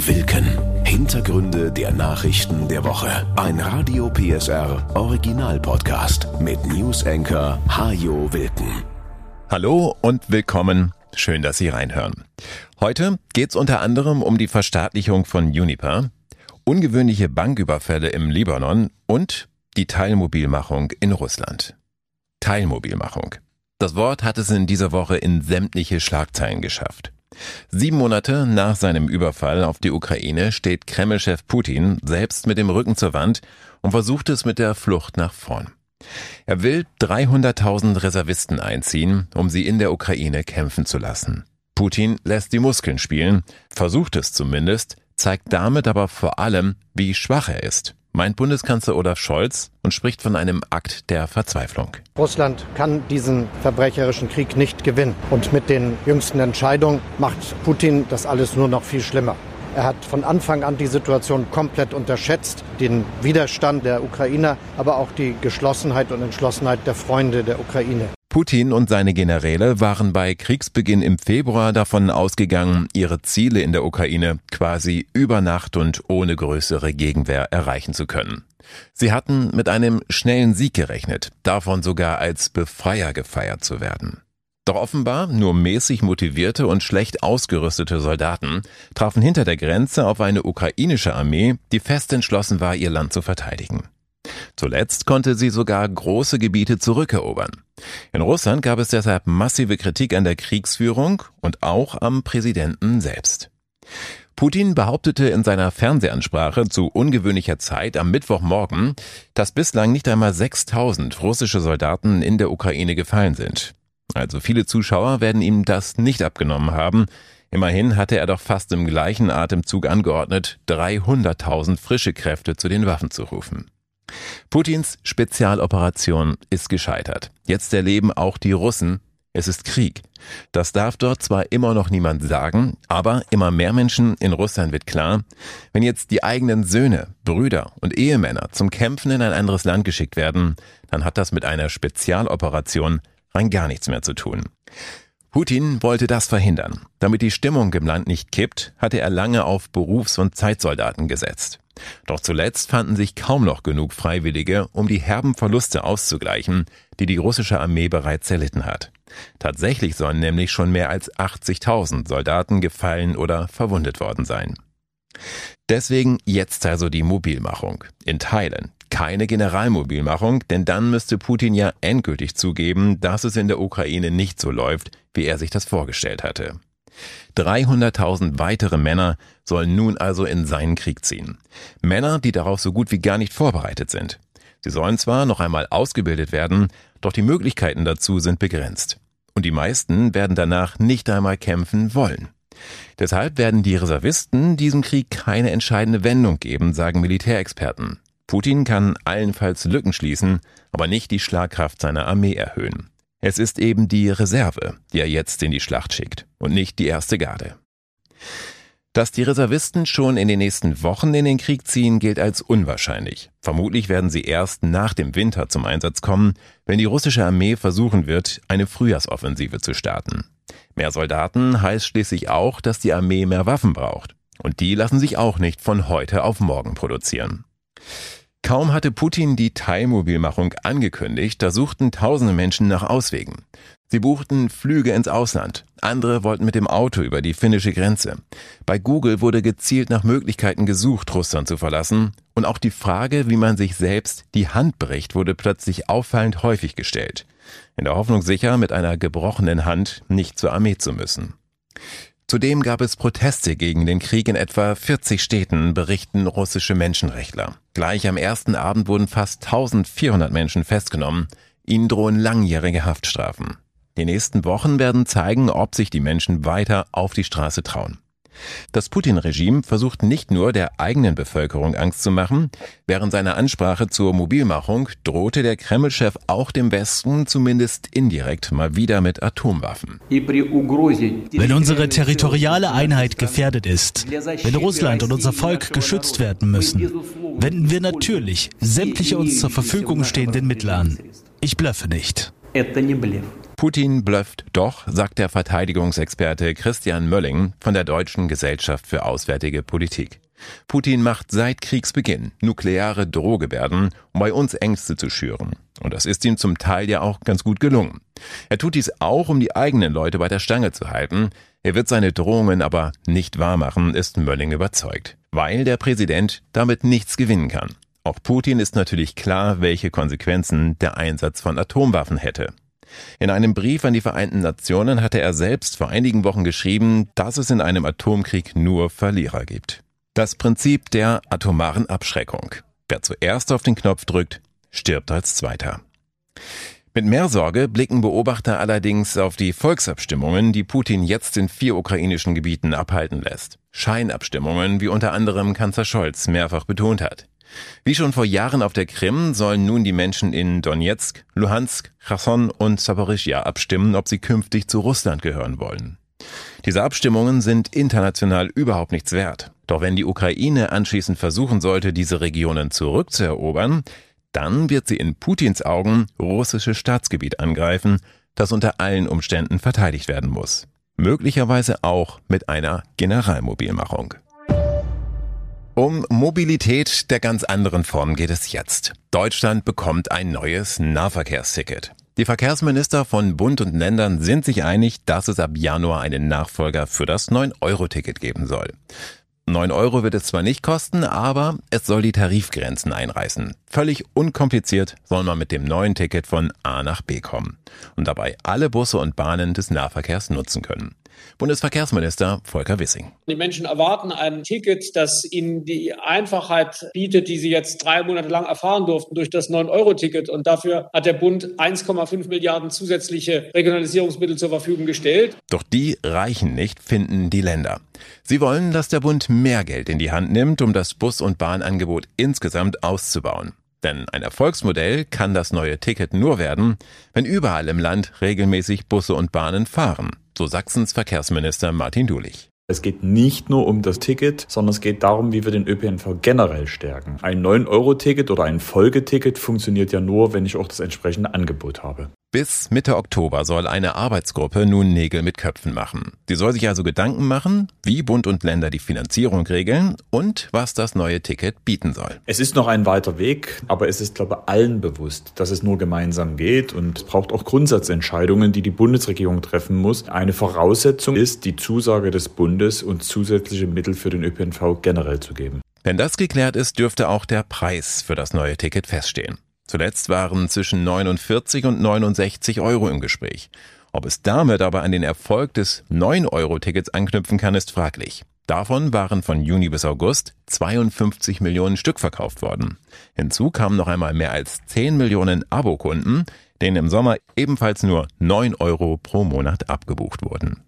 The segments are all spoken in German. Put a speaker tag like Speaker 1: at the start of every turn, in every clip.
Speaker 1: Wilken. Hintergründe der Nachrichten der Woche. Ein Radio PSR Original Podcast mit News Anchor Hajo Wilken.
Speaker 2: Hallo und willkommen. Schön, dass Sie reinhören. Heute geht es unter anderem um die Verstaatlichung von Uniper, ungewöhnliche Banküberfälle im Libanon und die Teilmobilmachung in Russland. Teilmobilmachung. Das Wort hat es in dieser Woche in sämtliche Schlagzeilen geschafft. Sieben Monate nach seinem Überfall auf die Ukraine steht Kreml-Chef Putin selbst mit dem Rücken zur Wand und versucht es mit der Flucht nach vorn. Er will 300.000 Reservisten einziehen, um sie in der Ukraine kämpfen zu lassen. Putin lässt die Muskeln spielen, versucht es zumindest, zeigt damit aber vor allem, wie schwach er ist meint Bundeskanzler Olaf Scholz und spricht von einem Akt der Verzweiflung.
Speaker 3: Russland kann diesen verbrecherischen Krieg nicht gewinnen. Und mit den jüngsten Entscheidungen macht Putin das alles nur noch viel schlimmer. Er hat von Anfang an die Situation komplett unterschätzt, den Widerstand der Ukrainer, aber auch die Geschlossenheit und Entschlossenheit der Freunde der Ukraine.
Speaker 2: Putin und seine Generäle waren bei Kriegsbeginn im Februar davon ausgegangen, ihre Ziele in der Ukraine quasi über Nacht und ohne größere Gegenwehr erreichen zu können. Sie hatten mit einem schnellen Sieg gerechnet, davon sogar als Befreier gefeiert zu werden. Doch offenbar nur mäßig motivierte und schlecht ausgerüstete Soldaten trafen hinter der Grenze auf eine ukrainische Armee, die fest entschlossen war, ihr Land zu verteidigen. Zuletzt konnte sie sogar große Gebiete zurückerobern. In Russland gab es deshalb massive Kritik an der Kriegsführung und auch am Präsidenten selbst. Putin behauptete in seiner Fernsehansprache zu ungewöhnlicher Zeit am Mittwochmorgen, dass bislang nicht einmal 6000 russische Soldaten in der Ukraine gefallen sind. Also viele Zuschauer werden ihm das nicht abgenommen haben. Immerhin hatte er doch fast im gleichen Atemzug angeordnet, 300.000 frische Kräfte zu den Waffen zu rufen. Putins Spezialoperation ist gescheitert. Jetzt erleben auch die Russen, es ist Krieg. Das darf dort zwar immer noch niemand sagen, aber immer mehr Menschen in Russland wird klar, wenn jetzt die eigenen Söhne, Brüder und Ehemänner zum Kämpfen in ein anderes Land geschickt werden, dann hat das mit einer Spezialoperation rein gar nichts mehr zu tun. Putin wollte das verhindern. Damit die Stimmung im Land nicht kippt, hatte er lange auf Berufs- und Zeitsoldaten gesetzt. Doch zuletzt fanden sich kaum noch genug Freiwillige, um die herben Verluste auszugleichen, die die russische Armee bereits erlitten hat. Tatsächlich sollen nämlich schon mehr als 80.000 Soldaten gefallen oder verwundet worden sein. Deswegen jetzt also die Mobilmachung. In Teilen. Keine Generalmobilmachung, denn dann müsste Putin ja endgültig zugeben, dass es in der Ukraine nicht so läuft, wie er sich das vorgestellt hatte. 300.000 weitere Männer sollen nun also in seinen Krieg ziehen. Männer, die darauf so gut wie gar nicht vorbereitet sind. Sie sollen zwar noch einmal ausgebildet werden, doch die Möglichkeiten dazu sind begrenzt. Und die meisten werden danach nicht einmal kämpfen wollen. Deshalb werden die Reservisten diesem Krieg keine entscheidende Wendung geben, sagen Militärexperten. Putin kann allenfalls Lücken schließen, aber nicht die Schlagkraft seiner Armee erhöhen. Es ist eben die Reserve, die er jetzt in die Schlacht schickt und nicht die erste Garde. Dass die Reservisten schon in den nächsten Wochen in den Krieg ziehen, gilt als unwahrscheinlich. Vermutlich werden sie erst nach dem Winter zum Einsatz kommen, wenn die russische Armee versuchen wird, eine Frühjahrsoffensive zu starten. Mehr Soldaten heißt schließlich auch, dass die Armee mehr Waffen braucht. Und die lassen sich auch nicht von heute auf morgen produzieren. Kaum hatte Putin die Teilmobilmachung angekündigt, da suchten tausende Menschen nach Auswegen. Sie buchten Flüge ins Ausland. Andere wollten mit dem Auto über die finnische Grenze. Bei Google wurde gezielt nach Möglichkeiten gesucht, Russland zu verlassen. Und auch die Frage, wie man sich selbst die Hand bricht, wurde plötzlich auffallend häufig gestellt. In der Hoffnung sicher, mit einer gebrochenen Hand nicht zur Armee zu müssen. Zudem gab es Proteste gegen den Krieg in etwa 40 Städten, berichten russische Menschenrechtler. Gleich am ersten Abend wurden fast 1400 Menschen festgenommen. Ihnen drohen langjährige Haftstrafen. Die nächsten Wochen werden zeigen, ob sich die Menschen weiter auf die Straße trauen. Das Putin-Regime versucht nicht nur der eigenen Bevölkerung Angst zu machen. Während seiner Ansprache zur Mobilmachung drohte der Kreml-Chef auch dem Westen zumindest indirekt mal wieder mit Atomwaffen.
Speaker 4: Wenn unsere territoriale Einheit gefährdet ist, wenn Russland und unser Volk geschützt werden müssen, wenden wir natürlich sämtliche uns zur Verfügung stehenden Mittel an. Ich blöffe nicht.
Speaker 2: Putin blöfft doch, sagt der Verteidigungsexperte Christian Mölling von der Deutschen Gesellschaft für Auswärtige Politik. Putin macht seit Kriegsbeginn nukleare Drohgebärden, um bei uns Ängste zu schüren. Und das ist ihm zum Teil ja auch ganz gut gelungen. Er tut dies auch, um die eigenen Leute bei der Stange zu halten. Er wird seine Drohungen aber nicht wahrmachen, ist Mölling überzeugt, weil der Präsident damit nichts gewinnen kann. Auch Putin ist natürlich klar, welche Konsequenzen der Einsatz von Atomwaffen hätte. In einem Brief an die Vereinten Nationen hatte er selbst vor einigen Wochen geschrieben, dass es in einem Atomkrieg nur Verlierer gibt. Das Prinzip der atomaren Abschreckung. Wer zuerst auf den Knopf drückt, stirbt als Zweiter. Mit mehr Sorge blicken Beobachter allerdings auf die Volksabstimmungen, die Putin jetzt in vier ukrainischen Gebieten abhalten lässt. Scheinabstimmungen, wie unter anderem Kanzler Scholz mehrfach betont hat. Wie schon vor Jahren auf der Krim sollen nun die Menschen in Donetsk, Luhansk, Cherson und Saporischia abstimmen, ob sie künftig zu Russland gehören wollen. Diese Abstimmungen sind international überhaupt nichts wert. Doch wenn die Ukraine anschließend versuchen sollte, diese Regionen zurückzuerobern, dann wird sie in Putins Augen russisches Staatsgebiet angreifen, das unter allen Umständen verteidigt werden muss. Möglicherweise auch mit einer Generalmobilmachung. Um Mobilität der ganz anderen Form geht es jetzt. Deutschland bekommt ein neues Nahverkehrsticket. Die Verkehrsminister von Bund und Ländern sind sich einig, dass es ab Januar einen Nachfolger für das 9-Euro-Ticket geben soll. 9 Euro wird es zwar nicht kosten, aber es soll die Tarifgrenzen einreißen. Völlig unkompliziert soll man mit dem neuen Ticket von A nach B kommen und dabei alle Busse und Bahnen des Nahverkehrs nutzen können. Bundesverkehrsminister Volker Wissing.
Speaker 5: Die Menschen erwarten ein Ticket, das ihnen die Einfachheit bietet, die sie jetzt drei Monate lang erfahren durften durch das 9-Euro-Ticket. Und dafür hat der Bund 1,5 Milliarden zusätzliche Regionalisierungsmittel zur Verfügung gestellt.
Speaker 2: Doch die reichen nicht, finden die Länder. Sie wollen, dass der Bund mehr Geld in die Hand nimmt, um das Bus- und Bahnangebot insgesamt auszubauen. Denn ein Erfolgsmodell kann das neue Ticket nur werden, wenn überall im Land regelmäßig Busse und Bahnen fahren so Sachsens Verkehrsminister Martin Dulich.
Speaker 6: Es geht nicht nur um das Ticket, sondern es geht darum, wie wir den ÖPNV generell stärken. Ein 9-Euro-Ticket oder ein Folgeticket funktioniert ja nur, wenn ich auch das entsprechende Angebot habe.
Speaker 2: Bis Mitte Oktober soll eine Arbeitsgruppe nun Nägel mit Köpfen machen. Die soll sich also Gedanken machen, wie Bund und Länder die Finanzierung regeln und was das neue Ticket bieten soll.
Speaker 6: Es ist noch ein weiter Weg, aber es ist, glaube ich, allen bewusst, dass es nur gemeinsam geht und es braucht auch Grundsatzentscheidungen, die die Bundesregierung treffen muss. Eine Voraussetzung ist die Zusage des Bundes und zusätzliche Mittel für den ÖPNV generell zu geben.
Speaker 2: Wenn das geklärt ist, dürfte auch der Preis für das neue Ticket feststehen. Zuletzt waren zwischen 49 und 69 Euro im Gespräch. Ob es damit aber an den Erfolg des 9-Euro-Tickets anknüpfen kann, ist fraglich. Davon waren von Juni bis August 52 Millionen Stück verkauft worden. Hinzu kamen noch einmal mehr als 10 Millionen Abokunden, denen im Sommer ebenfalls nur 9 Euro pro Monat abgebucht wurden.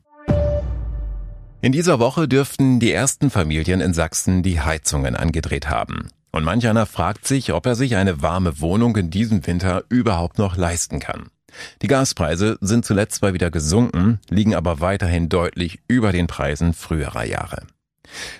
Speaker 2: In dieser Woche dürften die ersten Familien in Sachsen die Heizungen angedreht haben. Und manch einer fragt sich, ob er sich eine warme Wohnung in diesem Winter überhaupt noch leisten kann. Die Gaspreise sind zuletzt zwar wieder gesunken, liegen aber weiterhin deutlich über den Preisen früherer Jahre.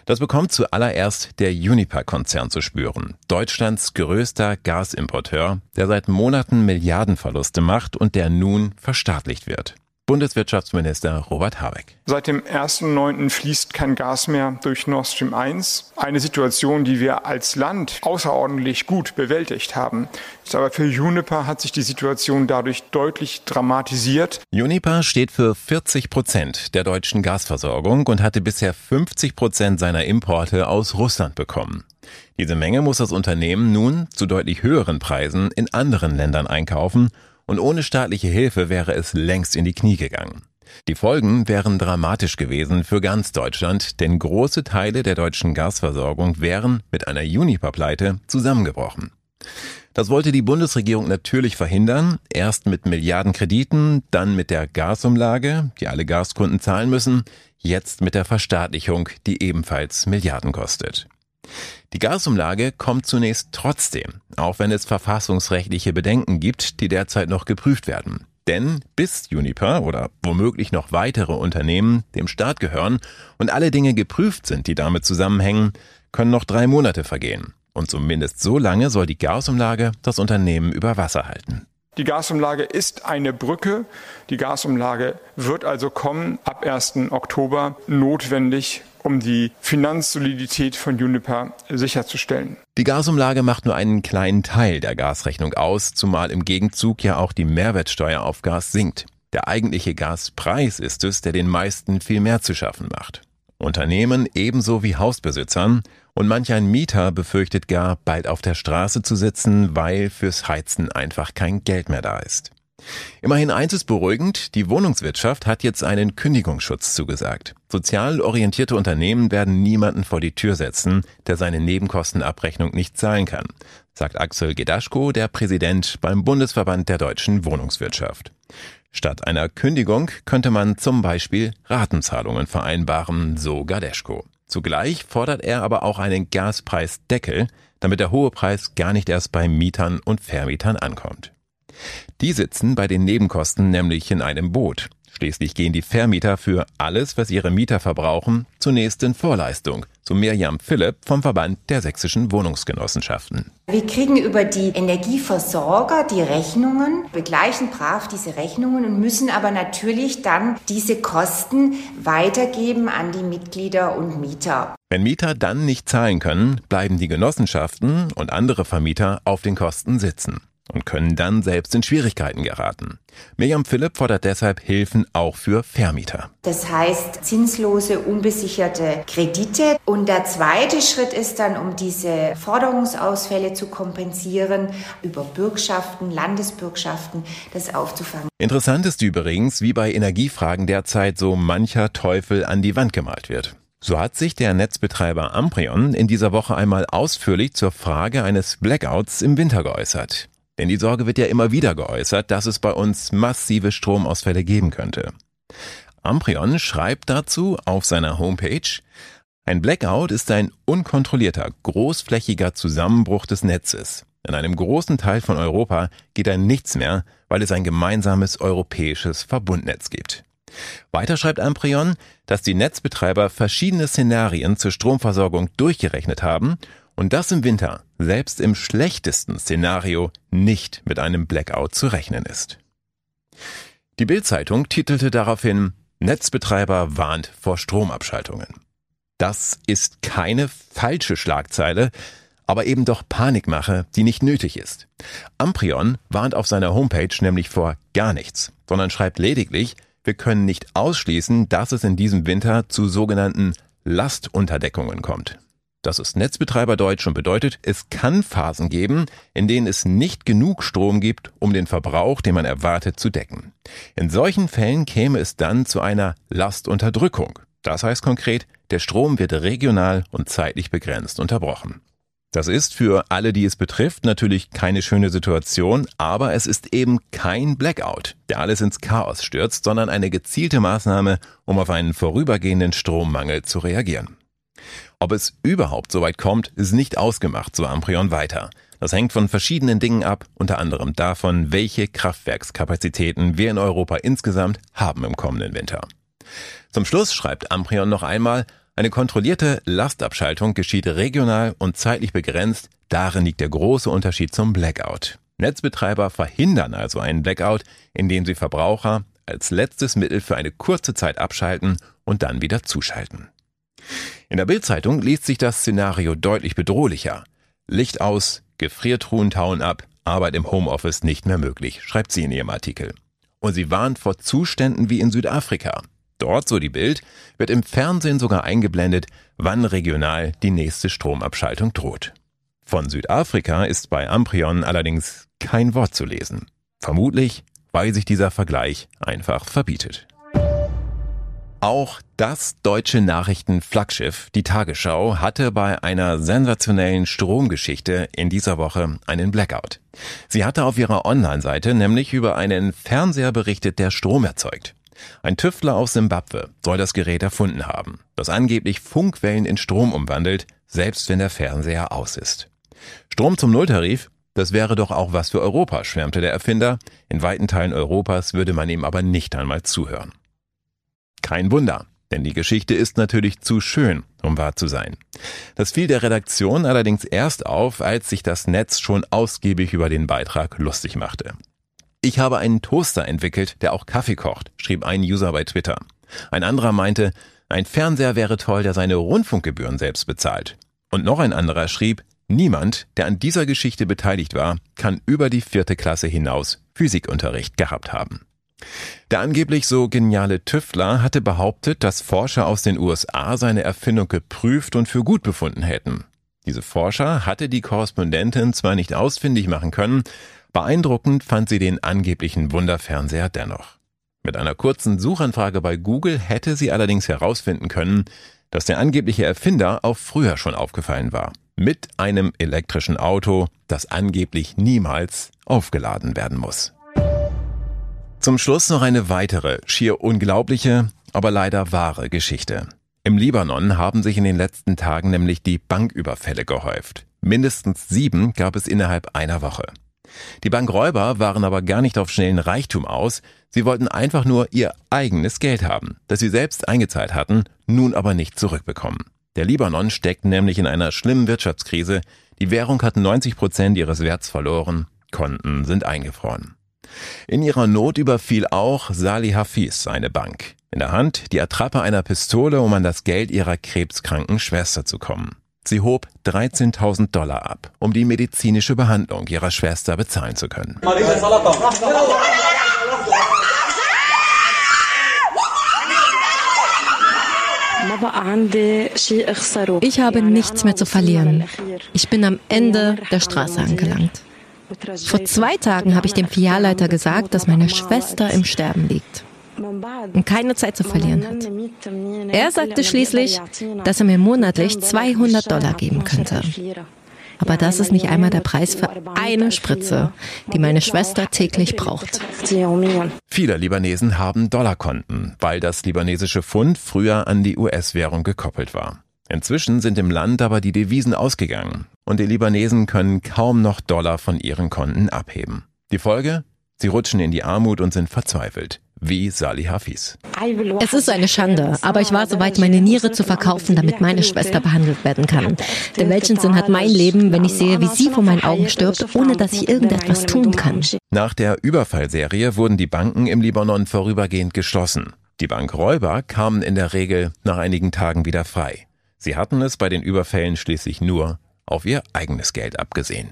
Speaker 2: Das bekommt zuallererst der Uniper-Konzern zu spüren, Deutschlands größter Gasimporteur, der seit Monaten Milliardenverluste macht und der nun verstaatlicht wird. Bundeswirtschaftsminister Robert Habeck.
Speaker 7: Seit dem 1.9. fließt kein Gas mehr durch Nord Stream 1. Eine Situation, die wir als Land außerordentlich gut bewältigt haben. Aber für Uniper hat sich die Situation dadurch deutlich dramatisiert.
Speaker 2: Uniper steht für 40 Prozent der deutschen Gasversorgung und hatte bisher 50 Prozent seiner Importe aus Russland bekommen. Diese Menge muss das Unternehmen nun zu deutlich höheren Preisen in anderen Ländern einkaufen und ohne staatliche Hilfe wäre es längst in die Knie gegangen. Die Folgen wären dramatisch gewesen für ganz Deutschland, denn große Teile der deutschen Gasversorgung wären mit einer Juniper-Pleite zusammengebrochen. Das wollte die Bundesregierung natürlich verhindern, erst mit Milliardenkrediten, dann mit der Gasumlage, die alle Gaskunden zahlen müssen, jetzt mit der Verstaatlichung, die ebenfalls Milliarden kostet. Die Gasumlage kommt zunächst trotzdem, auch wenn es verfassungsrechtliche Bedenken gibt, die derzeit noch geprüft werden. Denn bis Uniper oder womöglich noch weitere Unternehmen dem Staat gehören und alle Dinge geprüft sind, die damit zusammenhängen, können noch drei Monate vergehen. Und zumindest so lange soll die Gasumlage das Unternehmen über Wasser halten.
Speaker 7: Die Gasumlage ist eine Brücke. Die Gasumlage wird also kommen ab 1. Oktober notwendig, um die Finanzsolidität von Juniper sicherzustellen.
Speaker 2: Die Gasumlage macht nur einen kleinen Teil der Gasrechnung aus, zumal im Gegenzug ja auch die Mehrwertsteuer auf Gas sinkt. Der eigentliche Gaspreis ist es, der den meisten viel mehr zu schaffen macht. Unternehmen ebenso wie Hausbesitzern und manch ein Mieter befürchtet gar, bald auf der Straße zu sitzen, weil fürs Heizen einfach kein Geld mehr da ist. Immerhin eins ist beruhigend, die Wohnungswirtschaft hat jetzt einen Kündigungsschutz zugesagt. Sozial orientierte Unternehmen werden niemanden vor die Tür setzen, der seine Nebenkostenabrechnung nicht zahlen kann, sagt Axel Gedaschko, der Präsident beim Bundesverband der deutschen Wohnungswirtschaft. Statt einer Kündigung könnte man zum Beispiel Ratenzahlungen vereinbaren, so Gadeschko. Zugleich fordert er aber auch einen Gaspreisdeckel, damit der hohe Preis gar nicht erst bei Mietern und Vermietern ankommt. Die sitzen bei den Nebenkosten nämlich in einem Boot. Schließlich gehen die Vermieter für alles, was ihre Mieter verbrauchen, zunächst in Vorleistung, so Mirjam Philipp vom Verband der sächsischen Wohnungsgenossenschaften.
Speaker 8: Wir kriegen über die Energieversorger die Rechnungen, begleichen brav diese Rechnungen und müssen aber natürlich dann diese Kosten weitergeben an die Mitglieder und Mieter.
Speaker 2: Wenn Mieter dann nicht zahlen können, bleiben die Genossenschaften und andere Vermieter auf den Kosten sitzen und können dann selbst in Schwierigkeiten geraten. Mirjam Philipp fordert deshalb Hilfen auch für Vermieter.
Speaker 8: Das heißt zinslose, unbesicherte Kredite. Und der zweite Schritt ist dann, um diese Forderungsausfälle zu kompensieren, über Bürgschaften, Landesbürgschaften, das aufzufangen.
Speaker 2: Interessant ist übrigens, wie bei Energiefragen derzeit so mancher Teufel an die Wand gemalt wird. So hat sich der Netzbetreiber Amprion in dieser Woche einmal ausführlich zur Frage eines Blackouts im Winter geäußert. Denn die Sorge wird ja immer wieder geäußert, dass es bei uns massive Stromausfälle geben könnte. Amprion schreibt dazu auf seiner Homepage, ein Blackout ist ein unkontrollierter, großflächiger Zusammenbruch des Netzes. In einem großen Teil von Europa geht dann nichts mehr, weil es ein gemeinsames europäisches Verbundnetz gibt. Weiter schreibt Amprion, dass die Netzbetreiber verschiedene Szenarien zur Stromversorgung durchgerechnet haben und das im Winter, selbst im schlechtesten Szenario, nicht mit einem Blackout zu rechnen ist. Die Bild-Zeitung titelte daraufhin Netzbetreiber warnt vor Stromabschaltungen. Das ist keine falsche Schlagzeile, aber eben doch Panikmache, die nicht nötig ist. Amprion warnt auf seiner Homepage nämlich vor gar nichts, sondern schreibt lediglich, wir können nicht ausschließen, dass es in diesem Winter zu sogenannten Lastunterdeckungen kommt. Das ist Netzbetreiberdeutsch und bedeutet, es kann Phasen geben, in denen es nicht genug Strom gibt, um den Verbrauch, den man erwartet, zu decken. In solchen Fällen käme es dann zu einer Lastunterdrückung. Das heißt konkret, der Strom wird regional und zeitlich begrenzt unterbrochen. Das ist für alle, die es betrifft, natürlich keine schöne Situation, aber es ist eben kein Blackout, der alles ins Chaos stürzt, sondern eine gezielte Maßnahme, um auf einen vorübergehenden Strommangel zu reagieren. Ob es überhaupt so weit kommt, ist nicht ausgemacht, so Amprion weiter. Das hängt von verschiedenen Dingen ab, unter anderem davon, welche Kraftwerkskapazitäten wir in Europa insgesamt haben im kommenden Winter. Zum Schluss schreibt Amprion noch einmal, eine kontrollierte Lastabschaltung geschieht regional und zeitlich begrenzt, darin liegt der große Unterschied zum Blackout. Netzbetreiber verhindern also einen Blackout, indem sie Verbraucher als letztes Mittel für eine kurze Zeit abschalten und dann wieder zuschalten. In der Bildzeitung liest sich das Szenario deutlich bedrohlicher. Licht aus, Gefriertruhen tauen ab, Arbeit im Homeoffice nicht mehr möglich, schreibt sie in ihrem Artikel. Und sie warnt vor Zuständen wie in Südafrika. Dort, so die Bild, wird im Fernsehen sogar eingeblendet, wann regional die nächste Stromabschaltung droht. Von Südafrika ist bei Amprion allerdings kein Wort zu lesen. Vermutlich, weil sich dieser Vergleich einfach verbietet. Auch das deutsche Nachrichtenflaggschiff, die Tagesschau, hatte bei einer sensationellen Stromgeschichte in dieser Woche einen Blackout. Sie hatte auf ihrer Online-Seite nämlich über einen Fernseher berichtet, der Strom erzeugt. Ein Tüftler aus Simbabwe soll das Gerät erfunden haben, das angeblich Funkwellen in Strom umwandelt, selbst wenn der Fernseher aus ist. Strom zum Nulltarif, das wäre doch auch was für Europa, schwärmte der Erfinder. In weiten Teilen Europas würde man ihm aber nicht einmal zuhören. Kein Wunder, denn die Geschichte ist natürlich zu schön, um wahr zu sein. Das fiel der Redaktion allerdings erst auf, als sich das Netz schon ausgiebig über den Beitrag lustig machte. Ich habe einen Toaster entwickelt, der auch Kaffee kocht, schrieb ein User bei Twitter. Ein anderer meinte, ein Fernseher wäre toll, der seine Rundfunkgebühren selbst bezahlt. Und noch ein anderer schrieb, niemand, der an dieser Geschichte beteiligt war, kann über die vierte Klasse hinaus Physikunterricht gehabt haben. Der angeblich so geniale Tüftler hatte behauptet, dass Forscher aus den USA seine Erfindung geprüft und für gut befunden hätten. Diese Forscher hatte die Korrespondentin zwar nicht ausfindig machen können, beeindruckend fand sie den angeblichen Wunderfernseher dennoch. Mit einer kurzen Suchanfrage bei Google hätte sie allerdings herausfinden können, dass der angebliche Erfinder auch früher schon aufgefallen war. Mit einem elektrischen Auto, das angeblich niemals aufgeladen werden muss. Zum Schluss noch eine weitere, schier unglaubliche, aber leider wahre Geschichte. Im Libanon haben sich in den letzten Tagen nämlich die Banküberfälle gehäuft. Mindestens sieben gab es innerhalb einer Woche. Die Bankräuber waren aber gar nicht auf schnellen Reichtum aus, sie wollten einfach nur ihr eigenes Geld haben, das sie selbst eingezahlt hatten, nun aber nicht zurückbekommen. Der Libanon steckt nämlich in einer schlimmen Wirtschaftskrise, die Währung hat 90 Prozent ihres Werts verloren, Konten sind eingefroren. In ihrer Not überfiel auch Sali Hafiz seine Bank. In der Hand die Attrappe einer Pistole, um an das Geld ihrer krebskranken Schwester zu kommen. Sie hob 13.000 Dollar ab, um die medizinische Behandlung ihrer Schwester bezahlen zu können.
Speaker 9: Ich habe nichts mehr zu verlieren. Ich bin am Ende der Straße angelangt. Vor zwei Tagen habe ich dem Filialleiter gesagt, dass meine Schwester im Sterben liegt und keine Zeit zu verlieren hat. Er sagte schließlich, dass er mir monatlich 200 Dollar geben könnte. Aber das ist nicht einmal der Preis für eine Spritze, die meine Schwester täglich braucht.
Speaker 2: Viele Libanesen haben Dollarkonten, weil das libanesische Pfund früher an die US-Währung gekoppelt war. Inzwischen sind im Land aber die Devisen ausgegangen und die Libanesen können kaum noch Dollar von ihren Konten abheben. Die Folge? Sie rutschen in die Armut und sind verzweifelt wie Sali Hafiz.
Speaker 9: Es ist eine Schande, aber ich war soweit, meine Niere zu verkaufen, damit meine Schwester behandelt werden kann. Denn welchen Sinn hat mein Leben, wenn ich sehe, wie sie vor meinen Augen stirbt, ohne dass ich irgendetwas tun kann?
Speaker 2: Nach der Überfallserie wurden die Banken im Libanon vorübergehend geschlossen. Die Bankräuber kamen in der Regel nach einigen Tagen wieder frei. Sie hatten es bei den Überfällen schließlich nur auf ihr eigenes Geld abgesehen.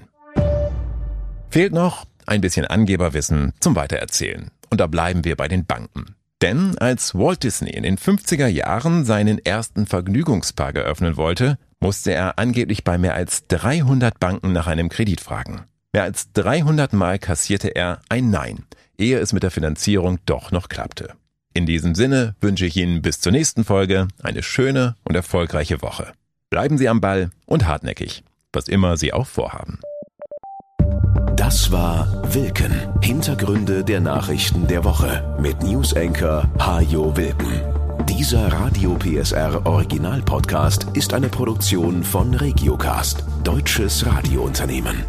Speaker 2: Fehlt noch ein bisschen Angeberwissen zum Weitererzählen. Und da bleiben wir bei den Banken. Denn als Walt Disney in den 50er Jahren seinen ersten Vergnügungspark eröffnen wollte, musste er angeblich bei mehr als 300 Banken nach einem Kredit fragen. Mehr als 300 Mal kassierte er ein Nein, ehe es mit der Finanzierung doch noch klappte. In diesem Sinne wünsche ich Ihnen bis zur nächsten Folge eine schöne und erfolgreiche Woche. Bleiben Sie am Ball und hartnäckig, was immer Sie auch vorhaben.
Speaker 1: Das war Wilken. Hintergründe der Nachrichten der Woche mit Newsenker Hajo Wilken. Dieser Radio PSR Original Podcast ist eine Produktion von Regiocast, deutsches Radiounternehmen.